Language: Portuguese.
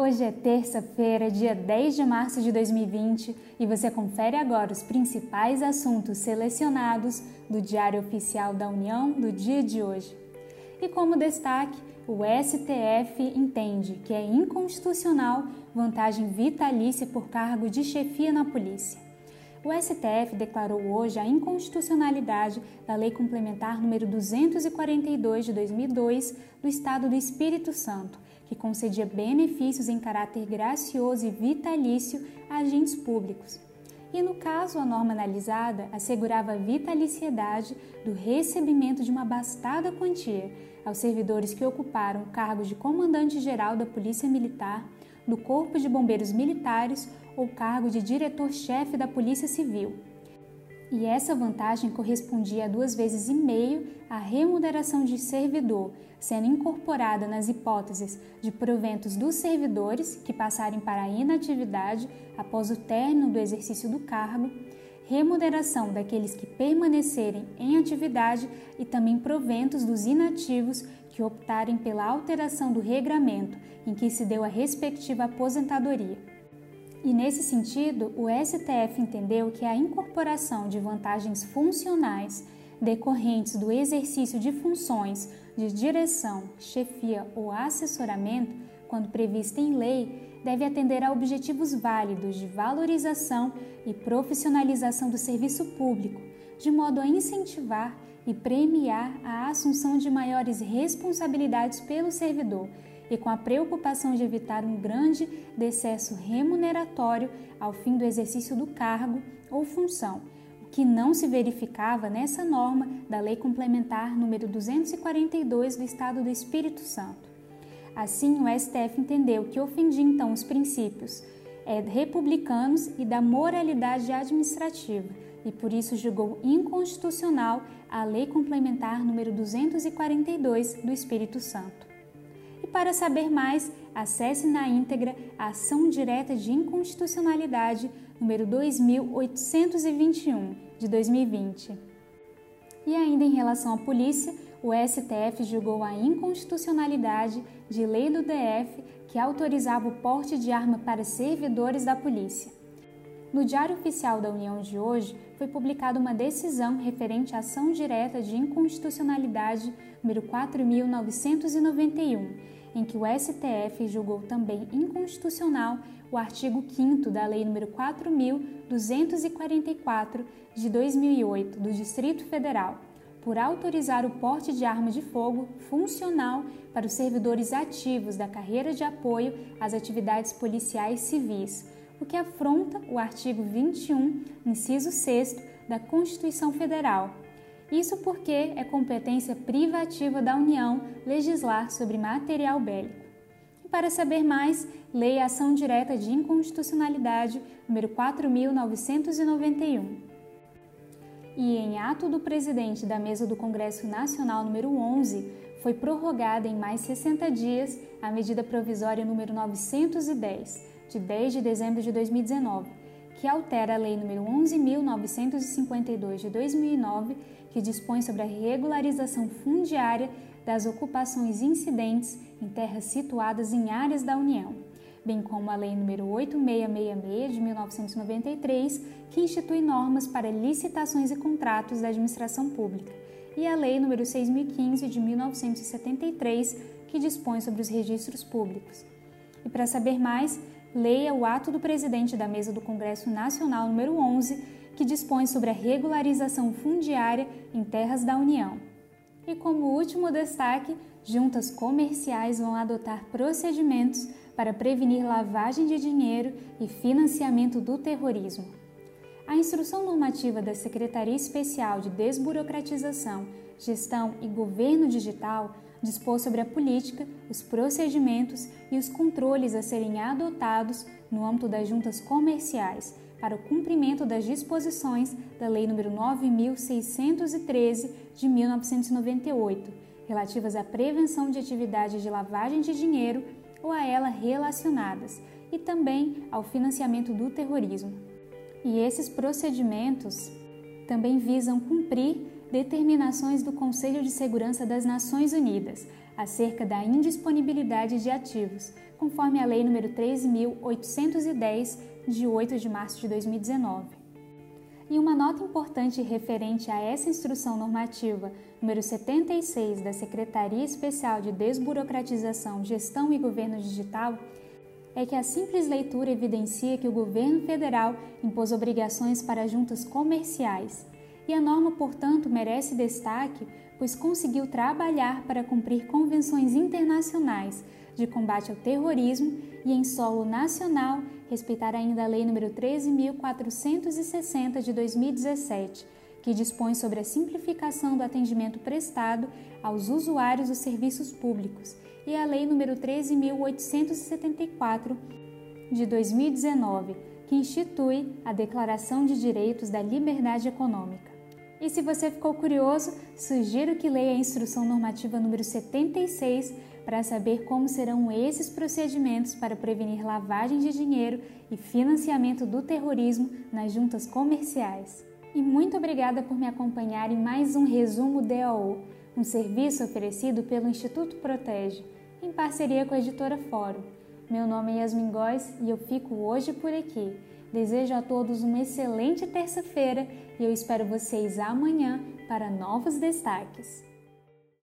Hoje é terça-feira, dia 10 de março de 2020, e você confere agora os principais assuntos selecionados do Diário Oficial da União do dia de hoje. E como destaque, o STF entende que é inconstitucional vantagem vitalícia por cargo de chefia na polícia. O STF declarou hoje a inconstitucionalidade da Lei Complementar número 242 de 2002 do Estado do Espírito Santo, que concedia benefícios em caráter gracioso e vitalício a agentes públicos. E no caso, a norma analisada assegurava a vitaliciedade do recebimento de uma bastada quantia aos servidores que ocuparam cargos de comandante-geral da Polícia Militar, do Corpo de Bombeiros Militares ou cargo de diretor-chefe da Polícia Civil. E essa vantagem correspondia a duas vezes e meio a remuneração de servidor, sendo incorporada nas hipóteses de proventos dos servidores que passarem para a inatividade após o término do exercício do cargo, remuneração daqueles que permanecerem em atividade e também proventos dos inativos que optarem pela alteração do regramento em que se deu a respectiva aposentadoria. E nesse sentido, o STF entendeu que a incorporação de vantagens funcionais decorrentes do exercício de funções de direção, chefia ou assessoramento, quando prevista em lei, deve atender a objetivos válidos de valorização e profissionalização do serviço público, de modo a incentivar e premiar a assunção de maiores responsabilidades pelo servidor e com a preocupação de evitar um grande decesso remuneratório ao fim do exercício do cargo ou função, o que não se verificava nessa norma da Lei Complementar número 242 do Estado do Espírito Santo. Assim, o STF entendeu que ofendia então os princípios é, republicanos e da moralidade administrativa e por isso julgou inconstitucional a Lei Complementar número 242 do Espírito Santo. Para saber mais, acesse na íntegra a Ação Direta de Inconstitucionalidade número 2821 de 2020. E ainda em relação à polícia, o STF julgou a inconstitucionalidade de lei do DF que autorizava o porte de arma para servidores da polícia. No Diário Oficial da União de hoje, foi publicada uma decisão referente à ação direta de inconstitucionalidade número 4991, em que o STF julgou também inconstitucional o artigo 5 da Lei número 4244 de 2008 do Distrito Federal, por autorizar o porte de arma de fogo funcional para os servidores ativos da carreira de apoio às atividades policiais civis o que afronta o artigo 21, inciso 6 da Constituição Federal. Isso porque é competência privativa da União legislar sobre material bélico. E para saber mais, leia a Ação Direta de Inconstitucionalidade número 4991. E em ato do presidente da mesa do Congresso Nacional número 11, foi prorrogada em mais 60 dias a medida provisória número 910 de 10 de dezembro de 2019, que altera a Lei nº 11.952 de 2009, que dispõe sobre a regularização fundiária das ocupações incidentes em terras situadas em áreas da União, bem como a Lei nº 8666 de 1993, que institui normas para licitações e contratos da administração pública, e a Lei nº 6015 de 1973, que dispõe sobre os registros públicos. E para saber mais, leia o ato do presidente da mesa do Congresso Nacional número 11, que dispõe sobre a regularização fundiária em terras da União. E como último destaque, juntas comerciais vão adotar procedimentos para prevenir lavagem de dinheiro e financiamento do terrorismo. A instrução normativa da Secretaria Especial de Desburocratização, Gestão e Governo Digital dispôs sobre a política, os procedimentos e os controles a serem adotados no âmbito das juntas comerciais para o cumprimento das disposições da Lei nº 9613 de 1998, relativas à prevenção de atividades de lavagem de dinheiro ou a ela relacionadas, e também ao financiamento do terrorismo. E esses procedimentos também visam cumprir determinações do Conselho de Segurança das Nações Unidas, acerca da indisponibilidade de ativos, conforme a Lei nº 13.810, de 8 de março de 2019. E uma nota importante referente a essa instrução normativa, número 76 da Secretaria Especial de Desburocratização, Gestão e Governo Digital, é que a simples leitura evidencia que o governo federal impôs obrigações para juntas comerciais e a norma, portanto, merece destaque, pois conseguiu trabalhar para cumprir convenções internacionais de combate ao terrorismo e, em solo nacional, respeitar ainda a Lei nº 13.460 de 2017, que dispõe sobre a simplificação do atendimento prestado aos usuários dos serviços públicos, e a Lei nº 13.874 de 2019, que institui a Declaração de Direitos da Liberdade Econômica. E se você ficou curioso, sugiro que leia a Instrução Normativa número 76 para saber como serão esses procedimentos para prevenir lavagem de dinheiro e financiamento do terrorismo nas juntas comerciais. E muito obrigada por me acompanhar em mais um resumo DOU, um serviço oferecido pelo Instituto Protege, em parceria com a editora Fórum. Meu nome é Yasmin Góes e eu fico hoje por aqui. Desejo a todos uma excelente terça-feira e eu espero vocês amanhã para novos destaques.